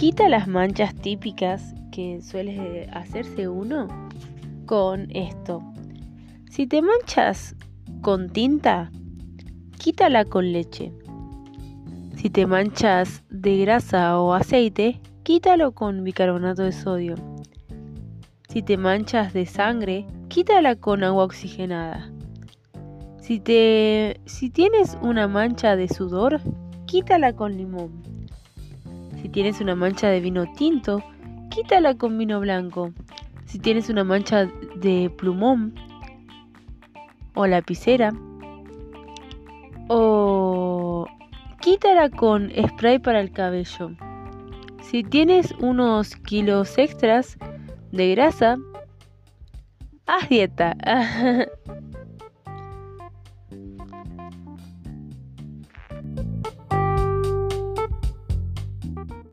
Quita las manchas típicas que suele hacerse uno con esto. Si te manchas con tinta, quítala con leche. Si te manchas de grasa o aceite, quítalo con bicarbonato de sodio. Si te manchas de sangre, quítala con agua oxigenada. Si, te, si tienes una mancha de sudor, quítala con limón. Si tienes una mancha de vino tinto, quítala con vino blanco. Si tienes una mancha de plumón o lapicera, o quítala con spray para el cabello. Si tienes unos kilos extras de grasa, haz dieta.